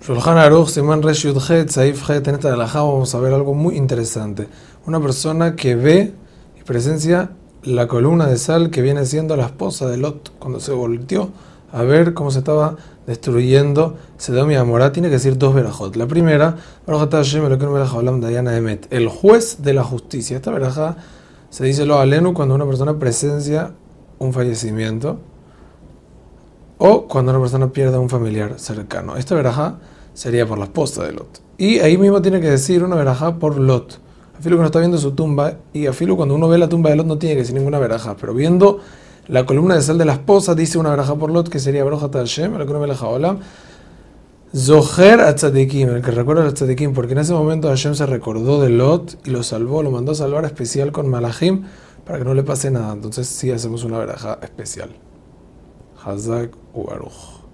Shulchan Aruch, Simán Resh Yudhet, Saif Het, en esta alajá vamos a ver algo muy interesante. Una persona que ve y presencia la columna de sal que viene siendo la esposa de Lot cuando se volteó a ver cómo se estaba destruyendo Sedom y Amorá. Tiene que decir dos verajot. La primera, el juez de la justicia. Esta verajá se dice lo alenu cuando una persona presencia un fallecimiento o cuando una persona pierde a un familiar cercano. Esta verajá sería por la esposa de Lot. Y ahí mismo tiene que decir una verajá por Lot. Afilo que no está viendo su tumba, y Afilo cuando uno ve la tumba de Lot no tiene que decir ninguna verajá, pero viendo la columna de sal de la esposa dice una verajá por Lot que sería Broja Hashem, el que la Zoher a Tzadikim, el que recuerda a Tzadikim, porque en ese momento Hashem se recordó de Lot y lo salvó, lo mandó a salvar especial con Malachim para que no le pase nada. Entonces sí hacemos una verajá especial. خزج وباروخ